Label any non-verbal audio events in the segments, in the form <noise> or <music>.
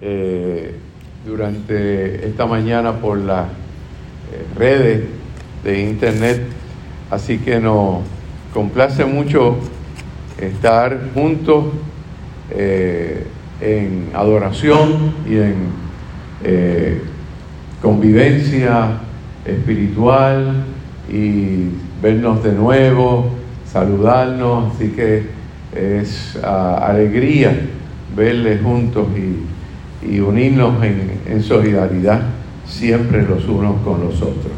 eh, durante esta mañana por las eh, redes de internet, así que nos complace mucho estar juntos eh, en adoración y en convivencia espiritual y vernos de nuevo, saludarnos, así que es ah, alegría verles juntos y, unirnos en, solidaridad siempre los unos con los otros.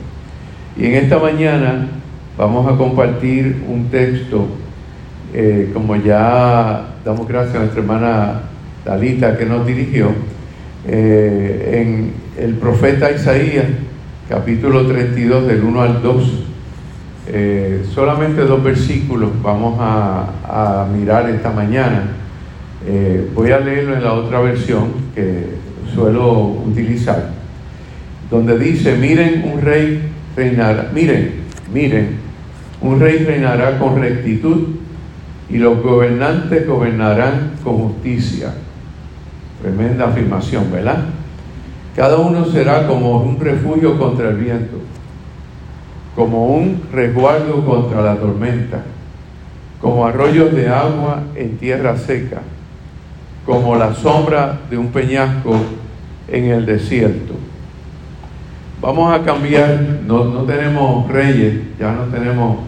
Y en esta mañana vamos a compartir un texto, eh, como ya damos gracias a nuestra hermana Dalita que nos dirigió, eh, en el profeta Isaías, capítulo 32, del 1 al 2. Eh, solamente dos versículos vamos a, mirar esta mañana. Eh, voy a leerlo en la otra versión que suelo utilizar, donde dice, miren, un rey reinará, miren, miren, un rey reinará con rectitud y los gobernantes gobernarán con justicia. Tremenda afirmación, ¿verdad? Cada uno será como un refugio contra el viento como un resguardo contra la tormenta, como arroyos de agua en tierra seca, como la sombra de un peñasco en el desierto. Vamos a cambiar, no, tenemos reyes, ya no tenemos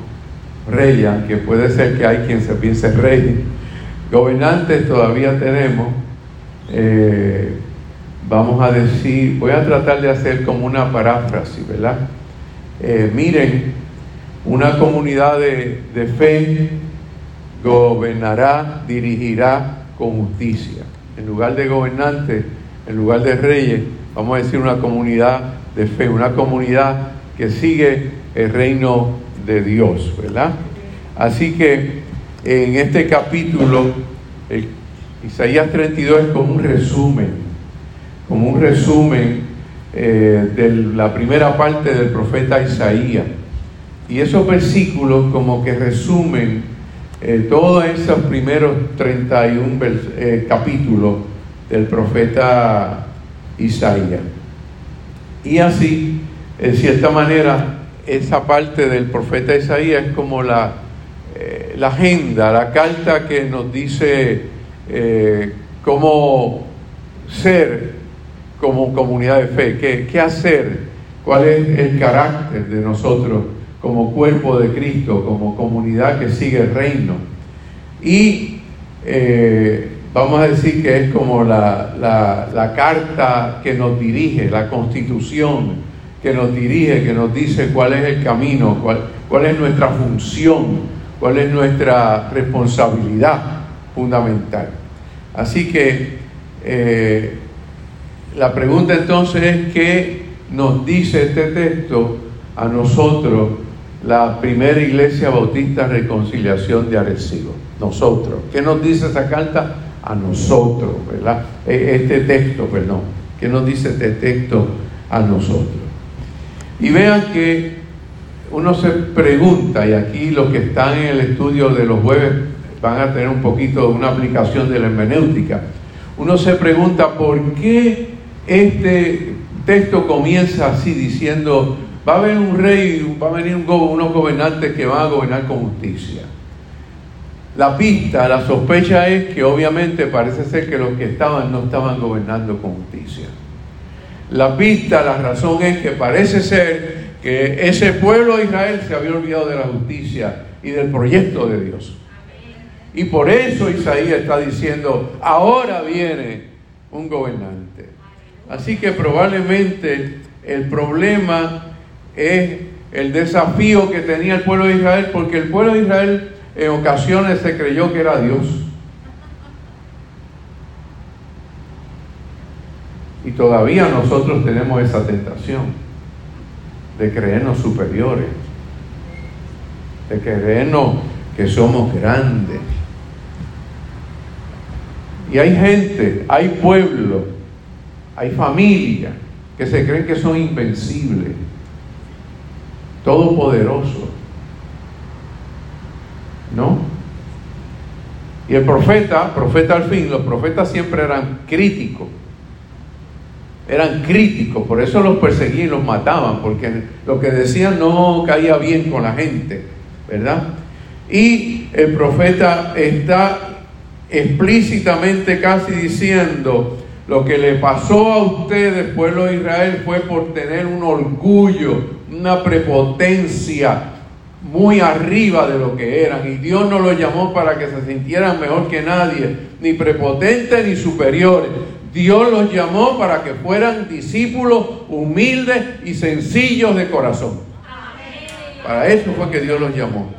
reyes, que puede ser que hay quien se piense rey. Gobernantes todavía tenemos. Eh, vamos a decir, voy a tratar de hacer como una paráfrasis, ¿verdad? Eh, miren, una comunidad de, fe gobernará, dirigirá con justicia. En lugar de gobernantes, en lugar de reyes, vamos a decir una comunidad de fe, una comunidad que sigue el reino de Dios, ¿verdad? Así que en este capítulo, Isaías 32 es como un resumen, como un resumen eh, de la primera parte del profeta Isaías. Y esos versículos como que resumen eh, todos esos primeros 31 eh, capítulos del profeta Isaías. Y así, en cierta manera, esa parte del profeta Isaías es como la, la agenda, la carta que nos dice cómo ser como comunidad de fe, qué, qué hacer, cuál es el carácter de nosotros como cuerpo de Cristo, como comunidad que sigue el reino. Y eh, vamos a decir que es como la, la, carta que nos dirige, la constitución que nos dirige, que nos dice cuál es el camino, cuál, cuál es nuestra función, cuál es nuestra responsabilidad fundamental. Así que eh, la pregunta entonces es, ¿qué nos dice este texto a nosotros, la primera iglesia bautista reconciliación de Arecibo? Nosotros. ¿Qué nos dice esa carta? A nosotros, ¿verdad? E, este texto, perdón. ¿Qué nos dice este texto a nosotros? Y vean que uno se pregunta, y aquí los que están en el estudio de los jueves van a tener un poquito de una aplicación de la hermenéutica. Uno se pregunta por qué este texto comienza así diciendo, va a haber un rey, va a venir unos gobernantes que van a gobernar con justicia. La pista, la sospecha es que obviamente parece ser que los que estaban no estaban gobernando con justicia. La pista, la razón es que parece ser que ese pueblo de Israel se había olvidado de la justicia y del proyecto de Dios. Y por eso Isaías está diciendo, ahora viene un gobernante. Así que probablemente el problema es el desafío que tenía el pueblo de Israel, porque el pueblo de Israel en ocasiones se creyó que era Dios. Y todavía nosotros tenemos esa tentación de creernos superiores, de creernos que somos grandes. Y hay gente, hay pueblos hay familias que se creen que son invencibles, todopoderosos. ¿No? Y el profeta, profeta al fin, los profetas siempre eran críticos. eran críticos, por eso los perseguían y los mataban, porque lo que decían no caía bien con la gente, ¿verdad? Y el profeta está explícitamente casi diciendo, lo que le pasó a ustedes, pueblo de Israel, fue por tener un orgullo, una prepotencia muy arriba de lo que eran. Y Dios no los llamó para que se sintieran mejor que nadie, ni prepotentes ni superiores. Dios los llamó para que fueran discípulos humildes y sencillos de corazón. Para eso fue que Dios los llamó.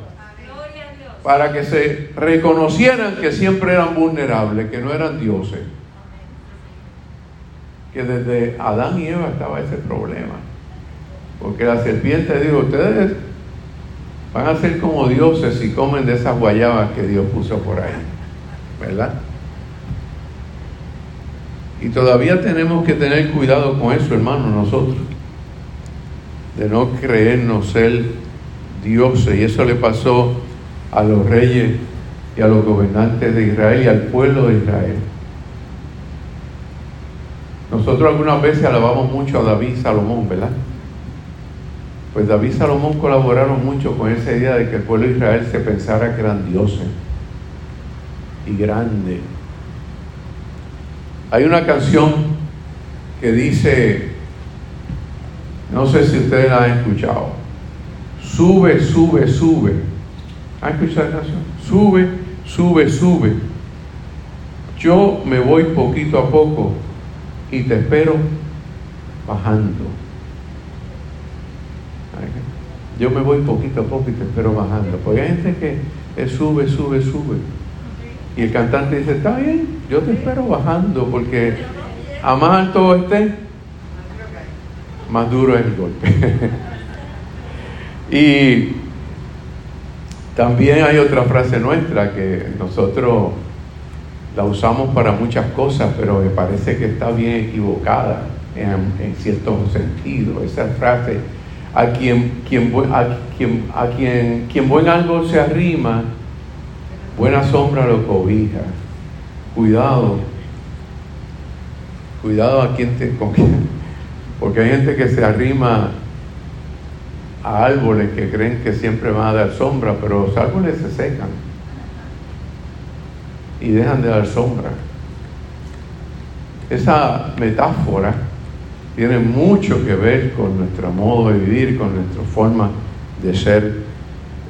Para que se reconocieran que siempre eran vulnerables, que no eran dioses. Que desde Adán y Eva estaba ese problema. Porque la serpiente dijo, ustedes van a ser como dioses si comen de esas guayabas que Dios puso por ahí. ¿Verdad? Y todavía tenemos que tener cuidado con eso, hermano, nosotros. De no creernos ser dioses. Y eso le pasó a los reyes y a los gobernantes de Israel y al pueblo de Israel. Nosotros algunas veces alabamos mucho a David y Salomón, ¿verdad? Pues David y Salomón colaboraron mucho con esa idea de que el pueblo de Israel se pensara dioses y grandes hay una canción que dice, no sé si ustedes la han escuchado, sube, sube, sube. ¿Han escuchado la canción? Sube, sube, sube. Yo me voy poquito a poco y te espero bajando. Yo me voy poquito a te espero bajando. Porque hay gente que es sube, sube, sube. Y el cantante dice, está bien, yo te espero bajando porque a más alto esté, más duro es el golpe. <laughs> y también hay otra frase nuestra que nosotros la usamos para muchas cosas, pero me parece que está bien equivocada en, en cierto sentido. Esa frase, a quien, quien, a quien, a quien, quien buen algo se arrima, Buena sombra lo cobija. Cuidado. Cuidado a quien te con Porque hay gente que se arrima a árboles que creen que siempre van a dar sombra, pero los árboles se secan y dejan de dar sombra. Esa metáfora tiene mucho que ver con nuestro modo de vivir, con nuestra forma de ser.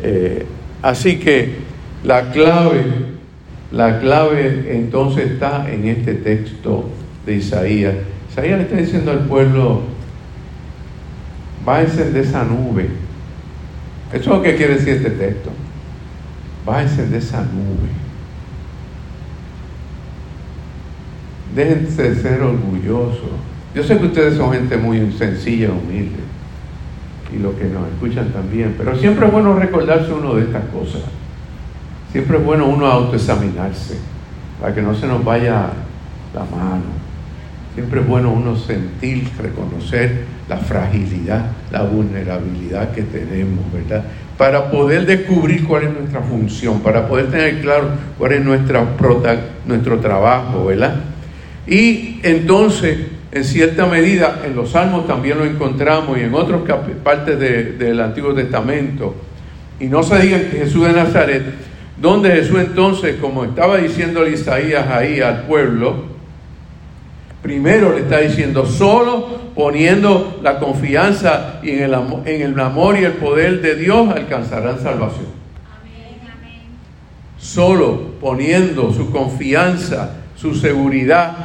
Eh, así que la clave, la clave entonces está en este texto de Isaías. Isaías le está diciendo al pueblo, bájense de esa nube. Eso es lo que quiere decir este texto. Bájense de esa nube. Déjense ser orgullosos. Yo sé que ustedes son gente muy sencilla, humilde, y lo que nos escuchan también, pero siempre es bueno recordarse uno de estas cosas. Siempre es bueno uno autoexaminarse para que no se nos vaya la mano. Siempre es bueno uno sentir, reconocer la fragilidad, la vulnerabilidad que tenemos, ¿verdad? Para poder descubrir cuál es nuestra función, para poder tener claro cuál es nuestra nuestro trabajo, ¿verdad? Y entonces, en cierta medida, en los salmos también lo encontramos y en otras partes del Antiguo Testamento. Y no se diga que Jesús de Nazaret donde Jesús entonces, como estaba diciendo Isaías ahí al pueblo, primero le está diciendo, solo poniendo la confianza en el, amor, en el amor y el poder de Dios alcanzarán salvación. Solo poniendo su confianza, su seguridad,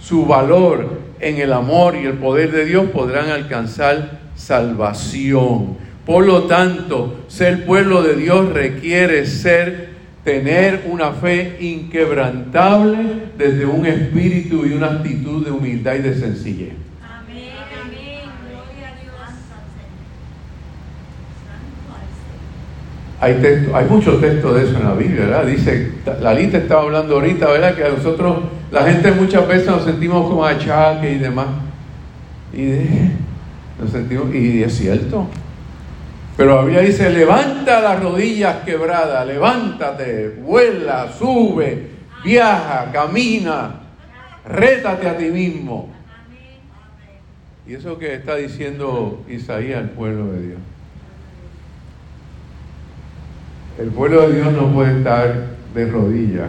su valor en el amor y el poder de Dios podrán alcanzar salvación. Por lo tanto, ser pueblo de Dios requiere ser tener una fe inquebrantable desde un espíritu y una actitud de humildad y de sencillez. Amén, amén, gloria a Dios. Hay, texto, hay muchos textos de eso en la Biblia, ¿verdad? Dice, la lista estaba hablando ahorita, ¿verdad? Que a nosotros, la gente muchas veces nos sentimos como achaque y demás. Y nos sentimos, y es cierto, pero Biblia dice, levanta las rodillas quebradas, levántate, vuela, sube, viaja, camina, rétate a ti mismo. Y eso que está diciendo Isaías al pueblo de Dios. El pueblo de Dios no puede estar de rodillas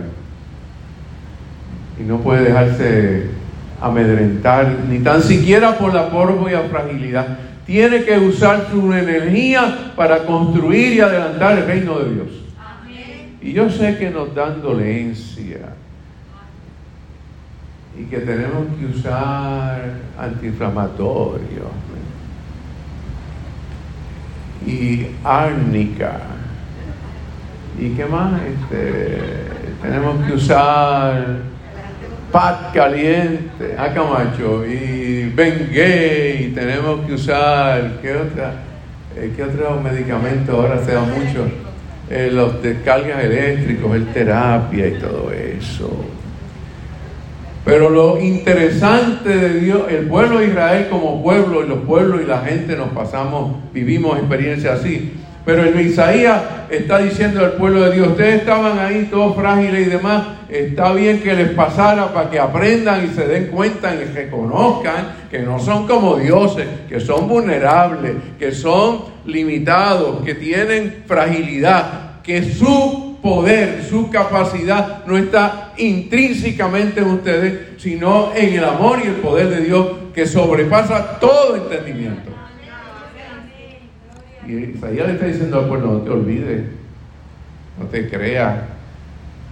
y no puede dejarse amedrentar, ni tan siquiera por la polvo y la fragilidad. Tiene que usar su energía para construir y adelantar el reino de Dios. Y yo sé que nos dan dolencia y que tenemos que usar antiinflamatorios y árnica y qué más este, tenemos que usar pat caliente. A ah, Camacho y Bengue y tenemos que usar qué otra eh, qué otros medicamentos ahora se dan mucho eh, los descargas eléctricos el terapia y todo eso. Pero lo interesante de Dios, el pueblo de Israel como pueblo y los pueblos y la gente nos pasamos, vivimos experiencias así. Pero el Isaías está diciendo al pueblo de Dios, ustedes estaban ahí todos frágiles y demás, está bien que les pasara para que aprendan y se den cuenta y reconozcan que no son como dioses, que son vulnerables, que son limitados, que tienen fragilidad, que su poder, su capacidad no está intrínsecamente en ustedes, sino en el amor y el poder de Dios que sobrepasa todo entendimiento. Y Isaías le está diciendo al pueblo, no te olvides, no te creas.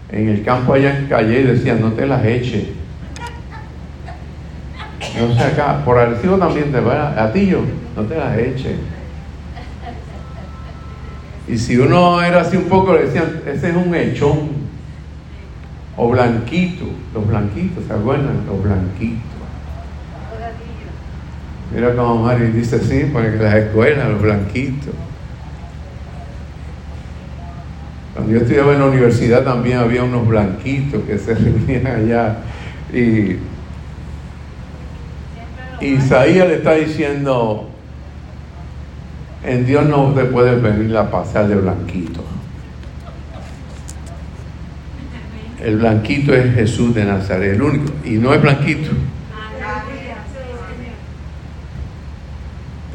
En el campo allá en Calle decían, no te las eches. No sé acá, por Arecibo también te va, a ti yo, no te las eches. Y si uno era así un poco, le decían, ese es un hechón. O blanquito, los blanquitos, ¿se acuerdan? Los blanquitos. Mira como Mari dice así, porque las escuelas, los blanquitos. Cuando yo estudiaba en la universidad también había unos blanquitos que se <laughs> reunían allá. Y Isaías le está diciendo, en Dios no te puedes venir a pasar de blanquito. El blanquito es Jesús de Nazaret, el único, y no es blanquito.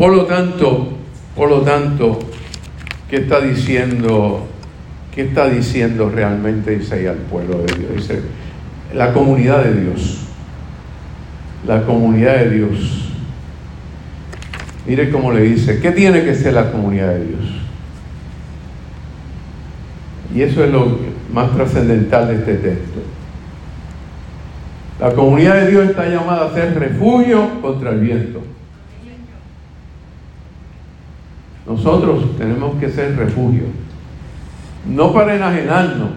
Por lo tanto, por lo tanto, ¿qué está diciendo? ¿Qué está diciendo realmente Isaías al pueblo de Dios? Dice, la comunidad de Dios. La comunidad de Dios Mire cómo le dice, ¿qué tiene que ser la comunidad de Dios? Y eso es lo más trascendental de este texto. La comunidad de Dios está llamada a ser refugio contra el viento. Nosotros tenemos que ser refugio. No para enajenarnos,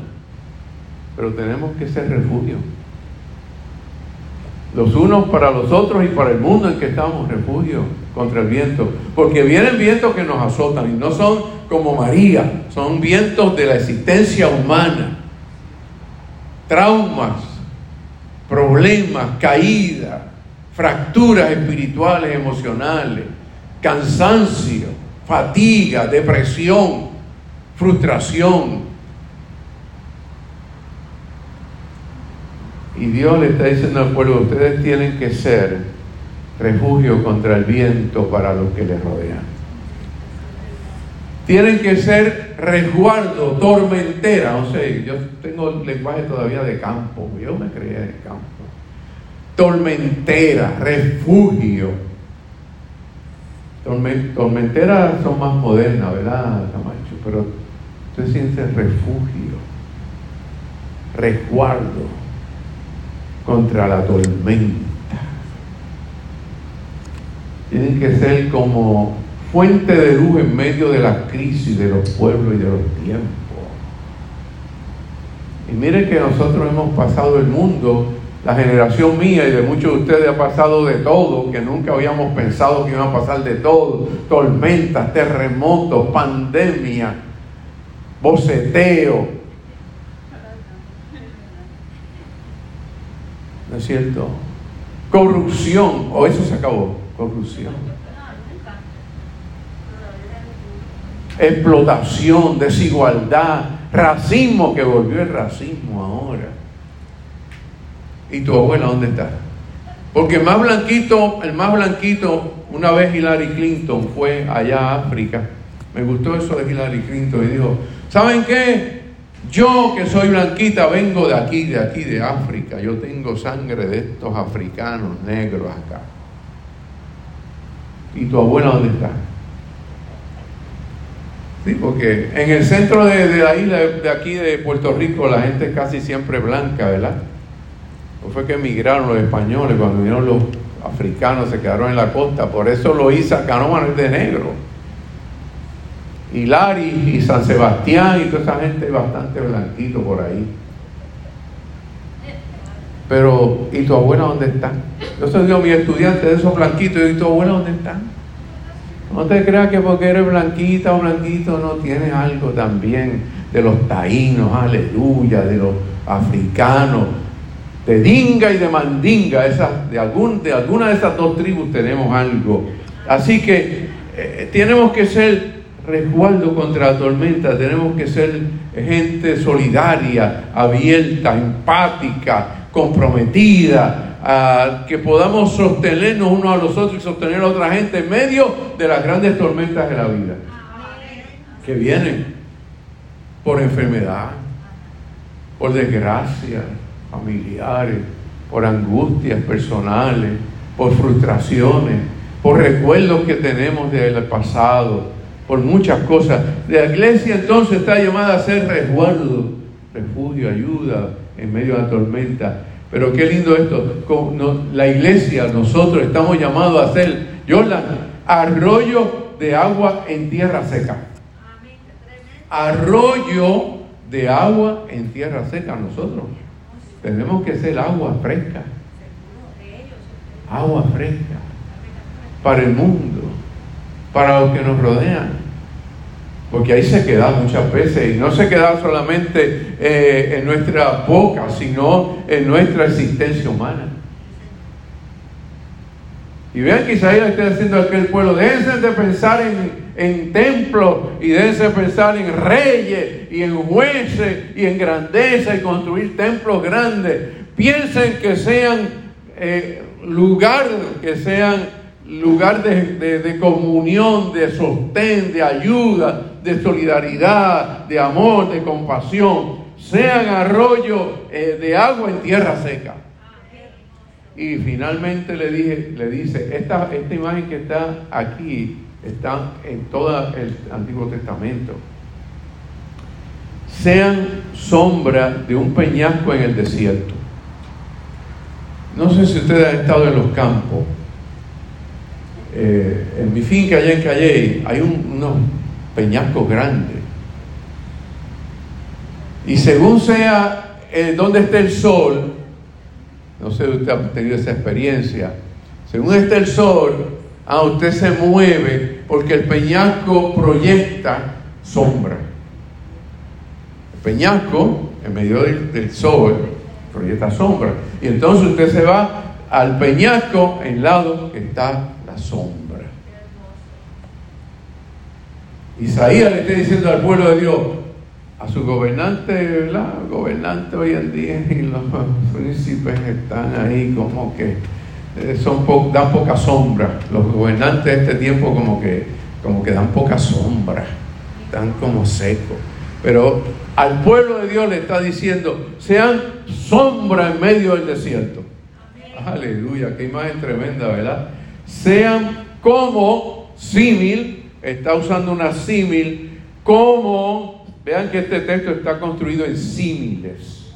pero tenemos que ser refugio. Los unos para los otros y para el mundo en que estamos refugio contra el viento. Porque vienen vientos que nos azotan y no son como María, son vientos de la existencia humana. Traumas, problemas, caídas, fracturas espirituales, emocionales, cansancio, fatiga, depresión, frustración. Y Dios le está diciendo al pueblo, ustedes tienen que ser refugio contra el viento para los que les rodean. Tienen que ser resguardo, tormentera. O sea, yo tengo lenguaje todavía de campo, yo me creía de campo. Tormentera, refugio. Tormenteras son más modernas, ¿verdad, Camacho? Pero usted siente refugio, resguardo contra la tormenta tienen que ser como fuente de luz en medio de la crisis de los pueblos y de los tiempos. Y miren que nosotros hemos pasado el mundo, la generación mía y de muchos de ustedes ha pasado de todo, que nunca habíamos pensado que iba a pasar de todo, tormentas, terremotos, pandemia, boceteo. ¿No es cierto? Corrupción, o eso se acabó corrupción. Explotación, desigualdad, racismo que volvió el racismo ahora. ¿Y tu abuela dónde está? Porque más blanquito, el más blanquito, una vez Hillary Clinton fue allá a África. Me gustó eso de Hillary Clinton y dijo, ¿saben qué? Yo que soy blanquita vengo de aquí, de aquí, de África. Yo tengo sangre de estos africanos negros acá. ¿Y tu abuela dónde está? Sí, porque en el centro de, de la isla de aquí de Puerto Rico la gente es casi siempre blanca, ¿verdad? ¿O fue que emigraron los españoles cuando vinieron los africanos, se quedaron en la costa? Por eso lo hizo Canómano es de negro. Y Lari y San Sebastián y toda esa gente bastante blanquito por ahí. Pero, ¿y tu abuela dónde está? Yo soy digo, mi estudiante de esos blanquitos, ¿y tu abuela dónde está? No te creas que porque eres blanquita o blanquito no tienes algo también de los taínos, aleluya, de los africanos, de Dinga y de Mandinga, de, algún, de alguna de esas dos tribus tenemos algo. Así que eh, tenemos que ser resguardo contra la tormenta, tenemos que ser gente solidaria, abierta, empática, comprometida, que podamos sostenernos unos a los otros y sostener a otra gente en medio de las grandes tormentas de la vida que vienen por enfermedad, por desgracia familiares, por angustias personales, por frustraciones, por recuerdos que tenemos del pasado, por muchas cosas. La iglesia entonces está llamada a ser resguardo, refugio, ayuda en medio de la tormenta. Pero qué lindo esto. La iglesia, nosotros estamos llamados a ser, Jordan, arroyo de agua en tierra seca. Arroyo de agua en tierra seca nosotros. Tenemos que ser agua fresca. Agua fresca. Para el mundo. Para los que nos rodean. Porque ahí se queda muchas veces, y no se queda solamente eh, en nuestra boca, sino en nuestra existencia humana. Y vean que Isaías está diciendo a aquel pueblo, déjense de pensar en, en templos y déjense de pensar en reyes y en jueces y en grandeza y construir templos grandes. Piensen que sean eh, lugar, que sean lugar de, comunión, de sostén, de ayuda, de solidaridad, de amor, de compasión, sean arroyo eh, de agua en tierra seca. Y finalmente le, dije, le dice, esta, esta imagen que está aquí está en todo el Antiguo Testamento. Sean sombra de un peñasco en el desierto. No sé si ustedes han estado en los campos eh, en mi finca allá en Calle hay unos peñascos grandes. Y según sea eh, donde esté el sol, no sé si usted ha tenido esa experiencia, según esté el sol, ah, usted se mueve porque el peñasco proyecta sombra. El peñasco, en medio del, del sol, proyecta sombra. Y entonces usted se va al peñasco en lado que está sombra. Isaías le está diciendo al pueblo de Dios, a su gobernante, ¿verdad? Gobernante hoy en día y los <laughs> príncipes están ahí como que eh, son dan poca sombra. Los gobernantes de este tiempo como que, como que dan poca sombra, están como secos. Pero al pueblo de Dios le está diciendo, sean sombra en medio del desierto. Aleluya, qué imagen tremenda, ¿verdad? sean como símil, está usando una símil, como, vean que este texto está construido en símiles.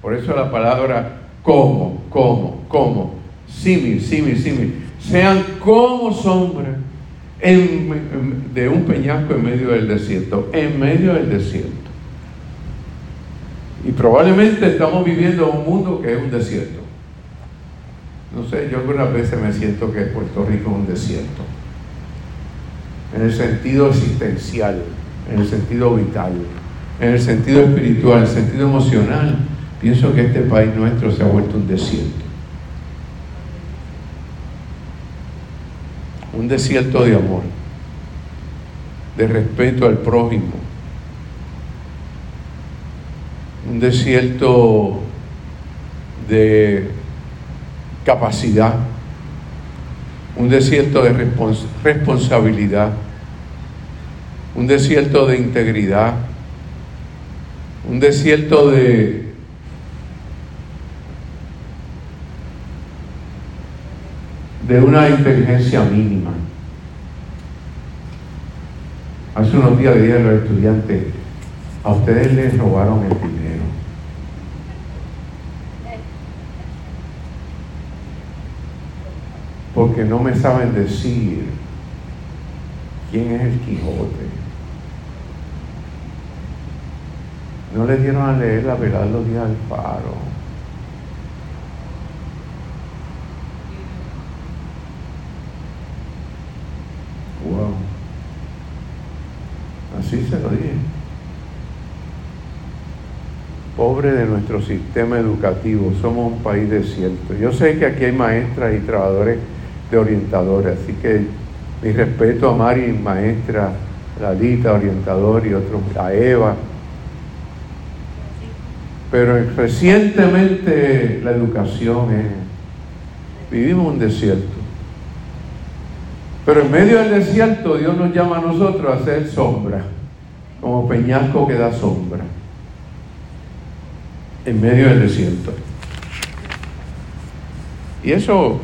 Por eso la palabra como, como, como, símil, símil, símil. Sean como sombra de un peñasco en medio del desierto, en medio del desierto. Y probablemente estamos viviendo un mundo que es un desierto. No sé, yo algunas veces me siento que Puerto Rico es un desierto. En el sentido existencial, en el sentido vital, en el sentido espiritual, en el sentido emocional, pienso que este país nuestro se ha vuelto un desierto. Un desierto de amor, de respeto al prójimo, un desierto de capacidad, un desierto de responsabilidad, un desierto de integridad, un desierto de de una inteligencia mínima. Hace unos días le dije a los estudiantes, a ustedes les robaron el dinero. Porque no me saben decir quién es el Quijote. No le dieron a leer la verdad los días del faro. Wow. Pobre de nuestro sistema educativo, somos un país desierto. Yo sé que aquí hay maestras y trabajadores de orientadores, así que mi respeto a Mari, maestra, Lalita, orientador y otros, a Eva. Pero recientemente la educación es, vivimos un desierto. Pero en medio del desierto Dios nos llama a nosotros a hacer sombra, como peñasco que da sombra, en medio del desierto. Y eso,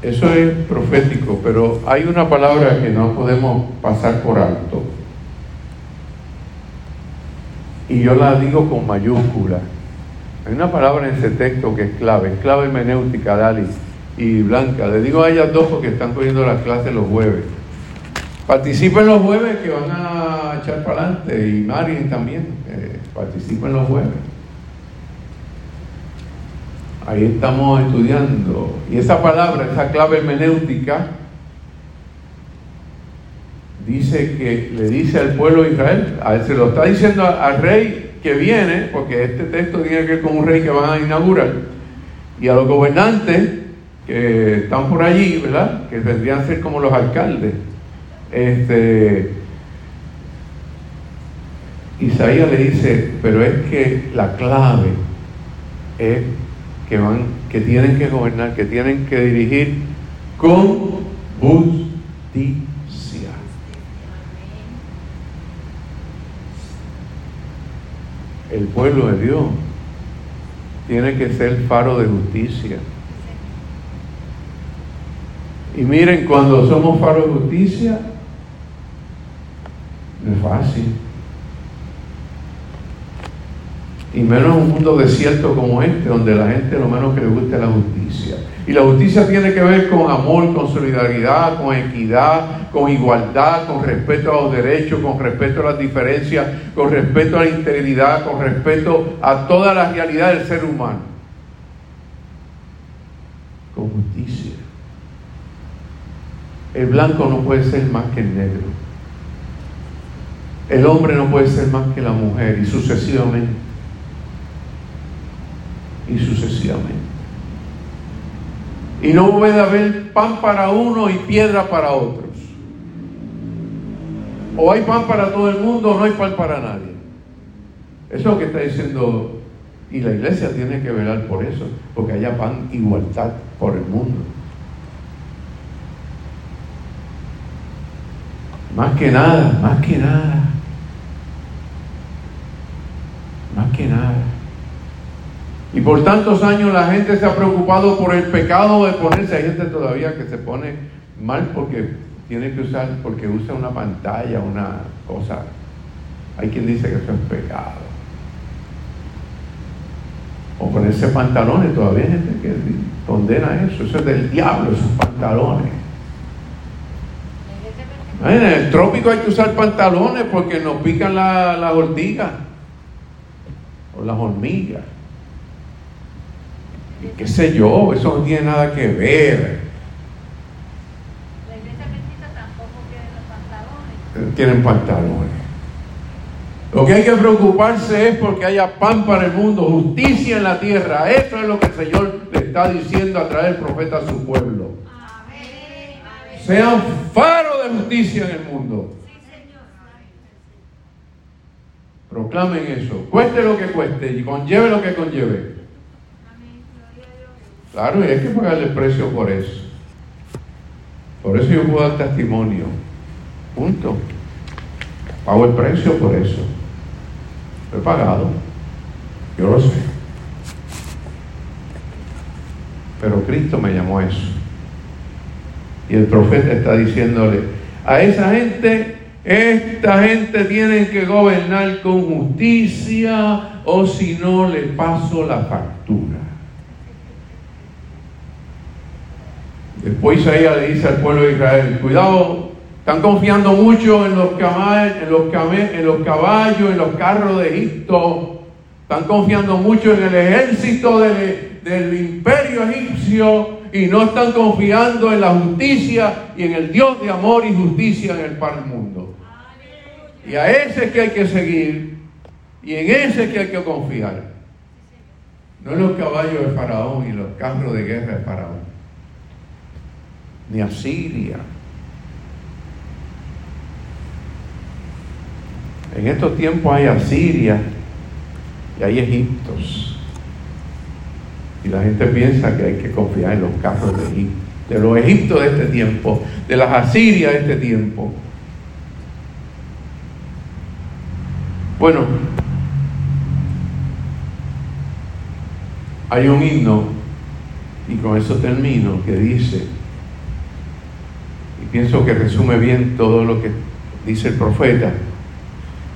eso es profético, pero hay una palabra que no podemos pasar por alto. Y yo la digo con mayúscula. Hay una palabra en ese texto que es clave, clave hermenéutica, Dali y Blanca. Le digo a ellas dos porque están cogiendo las clases los jueves. Participen los jueves que van a echar para adelante y Marín también. Participen los jueves. Ahí estamos estudiando. Y esa palabra, esa clave hermenéutica, dice que le dice al pueblo de Israel, se lo está diciendo al rey que viene, porque este texto tiene que ver con un rey que van a inaugurar, y a los gobernantes que están por allí, ¿verdad? Que vendrían a ser como los alcaldes. Este, Isaías le dice, pero es que la clave es que van, que tienen que gobernar, que tienen que dirigir con justicia. El pueblo de Dios tiene que ser faro de justicia. Y miren, cuando somos faro de justicia, no es fácil. Y menos en un mundo desierto como este, donde la gente lo menos que le gusta es la justicia. Y la justicia tiene que ver con amor, con solidaridad, con equidad, con igualdad, con respeto a los derechos, con respeto a las diferencias, con respeto a la integridad, con respeto a toda la realidad del ser humano. Con justicia. El blanco no puede ser más que el negro. El hombre no puede ser más que la mujer y sucesivamente. Y sucesivamente. Y no puede haber pan para uno y piedra para otros. O hay pan para todo el mundo o no hay pan para nadie. Eso es lo que está diciendo. Y la iglesia tiene que velar por eso, porque haya pan igualdad por el mundo. Más que nada, más que nada. Más que nada. Y por tantos años la gente se ha preocupado por el pecado de ponerse. Hay gente todavía que se pone mal porque tiene que usar, porque usa una pantalla, una cosa. Hay quien dice que eso es pecado. O ponerse pantalones, todavía hay gente que condena eso. Eso es del diablo, esos pantalones. En el trópico hay que usar pantalones porque nos pican las la ortigas las hormigas. Y qué sé yo, eso no tiene nada que ver. La iglesia tampoco tiene los pantalones. Tienen pantalones. Lo que hay que preocuparse es porque haya pan para el mundo, justicia en la tierra. Eso es lo que el Señor le está diciendo a través del profeta a su pueblo. Sean faro de justicia en el mundo. Proclamen eso. Cueste lo que cueste y conlleve lo que conlleve. Claro, y hay que pagarle precio por eso. Por eso yo puedo dar testimonio. Punto. Pago el precio por eso. He pagado. Yo lo sé. Pero Cristo me llamó a eso. Y el profeta está diciéndole, a esa gente, esta gente tiene que gobernar con justicia o si no le paso la factura. Después Isaías le dice al pueblo de Israel, cuidado, están confiando mucho en los, caballos, en los, en los caballos, en los carros de Egipto, están confiando mucho en el ejército del, del imperio egipcio y no están confiando en la justicia y en el Dios de amor y justicia en el del mundo. Y a ese que hay que seguir y en ese que hay que confiar. No en los caballos de Faraón y los carros de guerra de Faraón ni Asiria. En estos tiempos hay Asiria y hay Egiptos. Y la gente piensa que hay que confiar en los carros de Egipto, de los Egiptos de este tiempo, de las Asirias de este tiempo. Bueno, hay un himno, y con eso termino, que dice, pienso que resume bien todo lo que dice el profeta.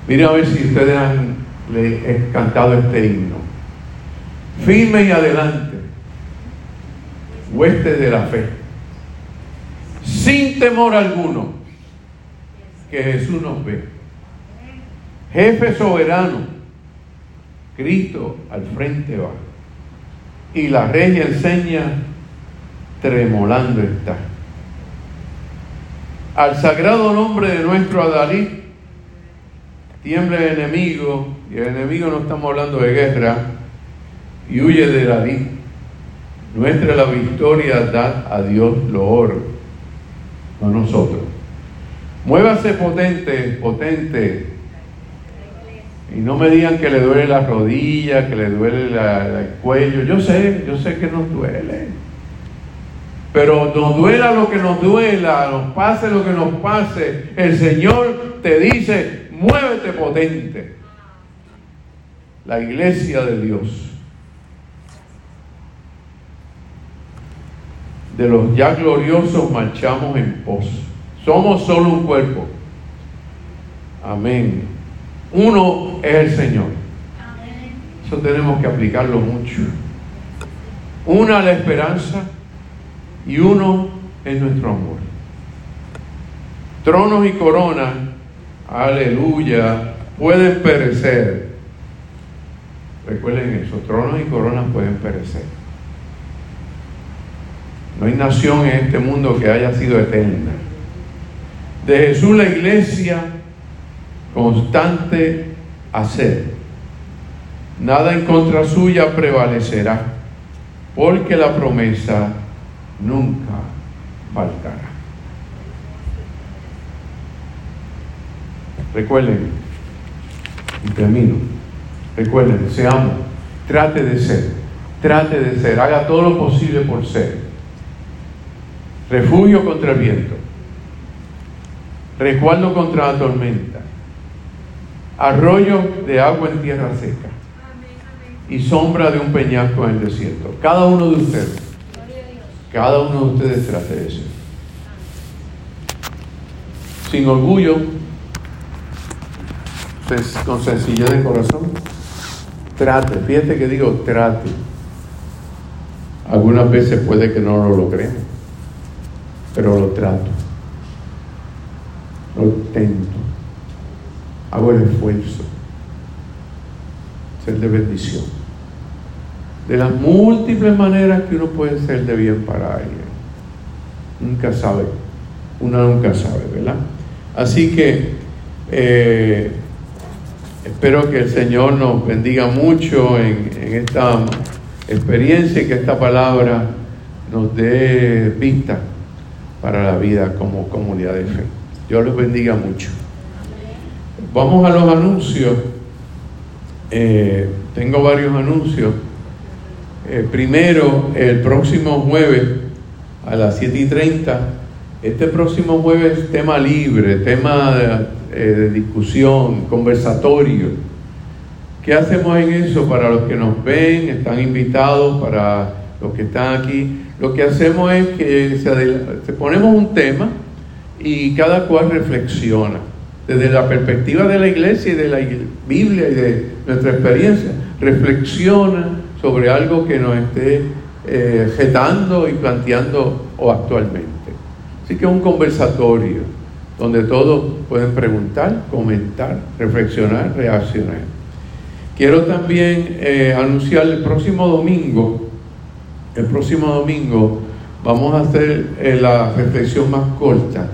Miren a ver si ustedes han le, cantado este himno. Firme y adelante, huestes de la fe, sin temor alguno, que Jesús nos ve. Jefe soberano, Cristo al frente va. Y la regia enseña, tremolando está al sagrado nombre de nuestro Adalí, tiembla el enemigo, y el enemigo no estamos hablando de guerra, y huye de Adalí. Nuestra la victoria da a Dios loor, no a nosotros. Muévase potente, potente. Y no me digan que le duele la rodilla, que le duele el cuello. Yo sé, yo sé que nos duele. Pero nos duela lo que nos duela, nos pase lo que nos pase, el Señor te dice, muévete potente. La iglesia de Dios. De los ya gloriosos marchamos en pos. Somos solo un cuerpo. Amén. Uno es el Señor. Eso tenemos que aplicarlo mucho. Una la esperanza y uno es nuestro amor. Tronos y coronas, aleluya, pueden perecer. Recuerden eso, tronos y coronas pueden perecer. No hay nación en este mundo que haya sido eterna. De Jesús la iglesia, constante hacer. Nada en contra suya prevalecerá, porque la promesa nunca faltará. Recuerden, y termino, recuerden, seamos, trate de ser, trate de ser, haga todo lo posible por ser. Refugio contra el viento, resguardo contra la tormenta, arroyo de agua en tierra seca y sombra de un peñasco en el desierto. Cada uno de ustedes cada uno de ustedes trate ser. Sin orgullo, con sencillez de corazón. Trate, fíjate que digo trate. Algunas veces puede que no lo logremos, pero lo trato. Lo intento. Hago el esfuerzo. Ser de bendición de las múltiples maneras que uno puede ser de bien para alguien. Nunca sabe, uno nunca sabe, ¿verdad? Así que eh, espero que el Señor nos bendiga mucho en, esta experiencia y que esta palabra nos dé vista para la vida como comunidad de fe. Dios los bendiga mucho. Vamos a los anuncios. Eh, tengo varios anuncios. Eh, primero, el próximo jueves a las 7 y 30, este próximo jueves tema libre, tema de, eh, de discusión, conversatorio. ¿Qué hacemos en eso? Para los que nos ven, están invitados, para los que están aquí, lo que hacemos es que se, ponemos un tema y cada cual reflexiona desde la perspectiva de la iglesia y de la Biblia y de nuestra experiencia, reflexiona sobre algo que nos esté eh, y planteando o actualmente. Así que es un conversatorio donde todos pueden preguntar, comentar, reflexionar, reaccionar. Quiero también eh, anunciar el próximo domingo, el próximo domingo vamos a hacer eh, la reflexión más corta,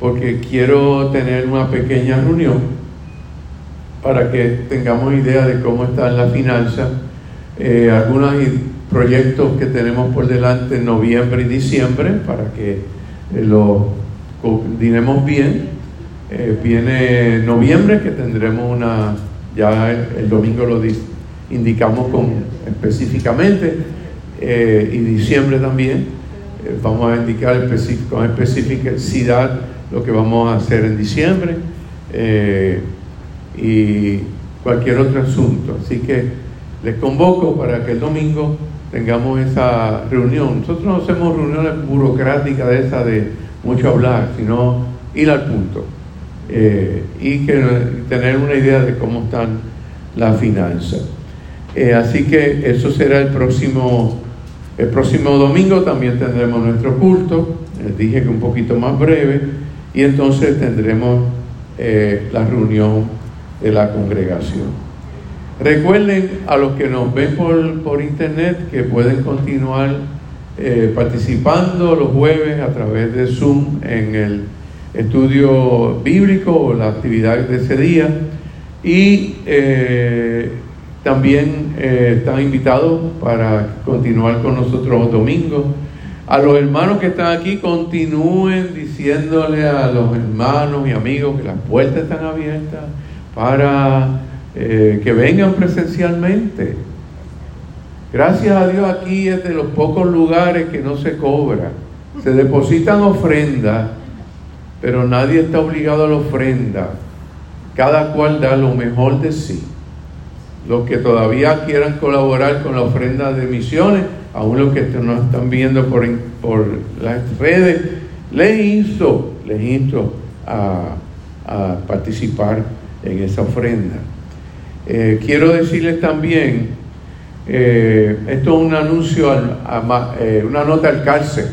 porque quiero tener una pequeña reunión para que tengamos idea de cómo están las finanzas, eh, algunos proyectos que tenemos por delante en noviembre y diciembre para que eh, lo coordinemos bien. viene noviembre que tendremos una, ya el, domingo lo indicamos con, específicamente eh, y diciembre también. Eh, vamos a indicar con especificidad lo que vamos a hacer en diciembre eh, y cualquier otro asunto. Así que les convoco para que el domingo tengamos esa reunión. Nosotros no hacemos reuniones burocráticas de esa de mucho hablar, sino ir al punto y que, tener una idea de cómo están las finanzas. así que eso será el próximo el próximo domingo también tendremos nuestro culto, les dije que un poquito más breve, y entonces tendremos eh, la reunión de la congregación. Recuerden a los que nos ven por, internet que pueden continuar eh, participando los jueves a través de Zoom en el estudio bíblico o la actividad de ese día. Y eh, también están invitados para continuar con nosotros los domingos. A los hermanos que están aquí, continúen diciéndole a los hermanos y amigos que las puertas están abiertas para eh, que vengan presencialmente. Gracias a Dios aquí es de los pocos lugares que no se cobra. Se depositan ofrendas, pero nadie está obligado a la ofrenda. Cada cual da lo mejor de sí los que todavía quieran colaborar con la ofrenda de misiones, aún los que nos están viendo por, por las redes, les insto, les insto a, participar en esa ofrenda. Eh, quiero decirles también, eh, esto es un anuncio, eh, una nota al cárcel.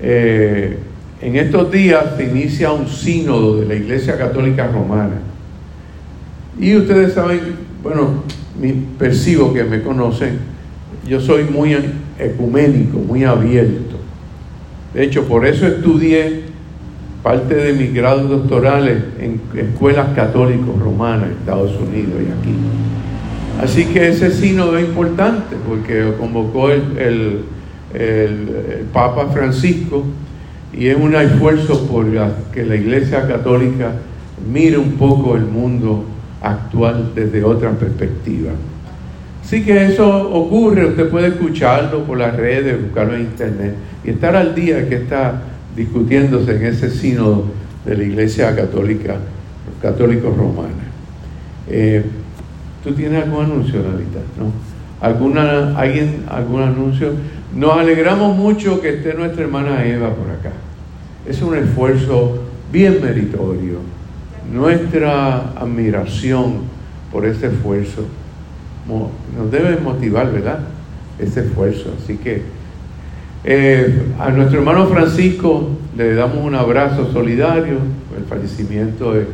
en estos días se inicia un sínodo de la Iglesia Católica Romana. Y ustedes saben bueno, percibo que me conocen, yo soy muy ecuménico, muy abierto. De hecho, por eso estudié parte de mis grados doctorales en escuelas católicos romanas en Estados Unidos y aquí. Así que ese sínodo es importante porque convocó el, Papa Francisco y es un esfuerzo por que la Iglesia Católica mire un poco el mundo actual desde otra perspectiva. Así que eso ocurre, usted puede escucharlo por las redes, buscarlo en internet y estar al día que está discutiéndose en ese sínodo de la Iglesia Católica, católico romana. Eh, ¿Tú tienes algún anuncio, Narita? ¿No? ¿Alguna, ¿Alguien, algún anuncio? Nos alegramos mucho que esté nuestra hermana Eva por acá. Es un esfuerzo bien meritorio nuestra admiración por ese esfuerzo nos debe motivar, ¿verdad? Ese esfuerzo. Así que eh, a nuestro hermano Francisco le damos un abrazo solidario por el fallecimiento de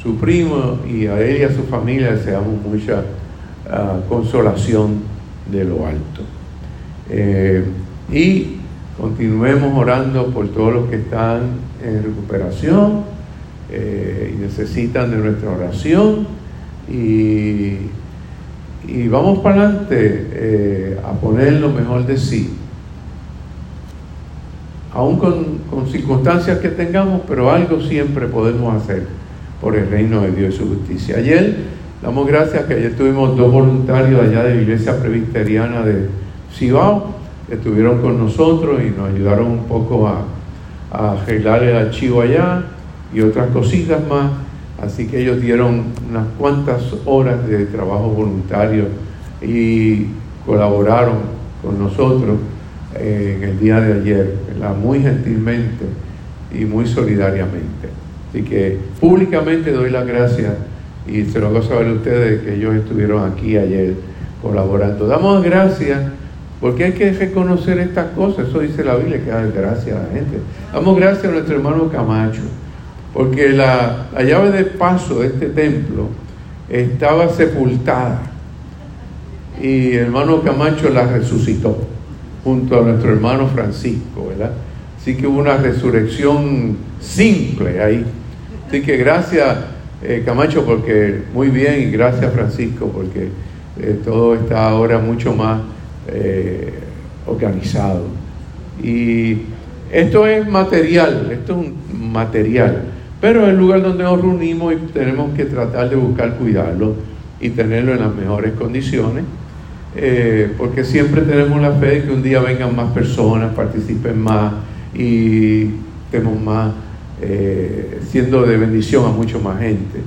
su primo y a él y a su familia deseamos mucha ah, consolación de lo alto. Eh, y continuemos orando por todos los que están en recuperación eh, y necesitan de nuestra oración y, y vamos para adelante eh, a poner lo mejor de sí. Aún con, con, circunstancias que tengamos, pero algo siempre podemos hacer por el reino de Dios y su justicia. Ayer damos gracias que ayer tuvimos dos voluntarios allá de la iglesia presbiteriana de Cibao, estuvieron con nosotros y nos ayudaron un poco a, a arreglar el archivo allá y otras cositas más. Así que ellos dieron unas cuantas horas de trabajo voluntario y colaboraron con nosotros eh, en el día de ayer, muy gentilmente y muy solidariamente. Así que públicamente doy las gracias y se lo hago saber a ustedes que ellos estuvieron aquí ayer colaborando. Damos gracias porque hay que reconocer estas cosas, eso dice la Biblia, que da gracias a la gente. Damos gracias a nuestro hermano Camacho, porque la, la llave de paso de este templo estaba sepultada y el hermano Camacho la resucitó junto a nuestro hermano Francisco, ¿verdad? Así que hubo una resurrección simple ahí. Así que gracias eh, Camacho porque muy bien y gracias Francisco porque eh, todo está ahora mucho más eh, organizado. Y esto es material, esto es un material, pero es el lugar donde nos reunimos y tenemos que tratar de buscar cuidarlo y tenerlo en las mejores condiciones. porque siempre tenemos la fe de que un día vengan más personas, participen más y estemos más eh, siendo de bendición a mucho más gente.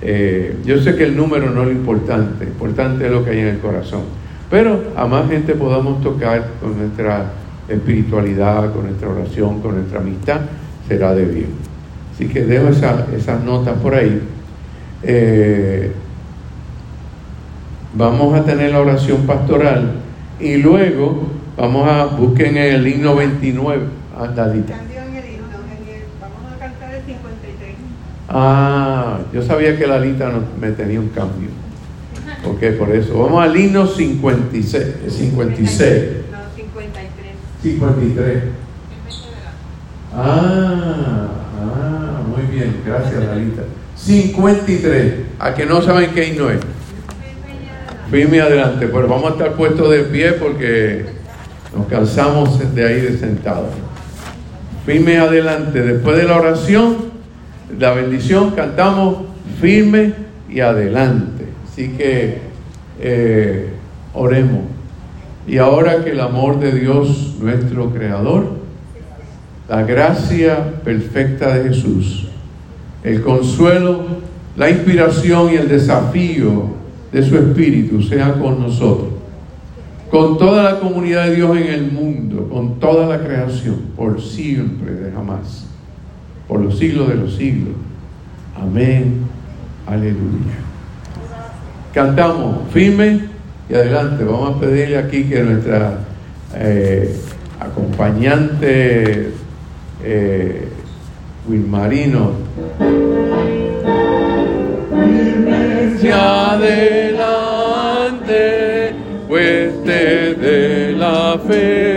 Eh, yo sé que el número no es lo importante, importante es lo que hay en el corazón, pero a más gente podamos tocar con nuestra espiritualidad, con nuestra oración, con nuestra amistad, será de bien. Así que dejo esas notas por ahí. Eh, vamos a tener la oración pastoral y luego vamos a busquen el himno 29, andadita. Ah, yo sabía que la lista me tenía un cambio. Ok, por eso. Vamos al himno 56. 56. No, 53. 53. Ah, ah, muy bien. Gracias, Lalita. 53. A que no saben qué himno es. Firme adelante. Pero vamos a estar puestos de pie porque nos cansamos de ahí de sentados. Firme adelante. Después de la oración la bendición, cantamos firme y adelante. Así que eh, oremos. Y ahora que el amor de Dios, nuestro Creador, la gracia perfecta de Jesús, el consuelo, la inspiración y el desafío de su Espíritu sea con nosotros, con toda la comunidad de Dios en el mundo, con toda la creación, por siempre de jamás por los siglos de los siglos. Amén. Aleluya. Cantamos firme y adelante. Vamos a pedirle aquí que nuestra eh, acompañante eh, Wilmarino firme adelante, pues de la fe.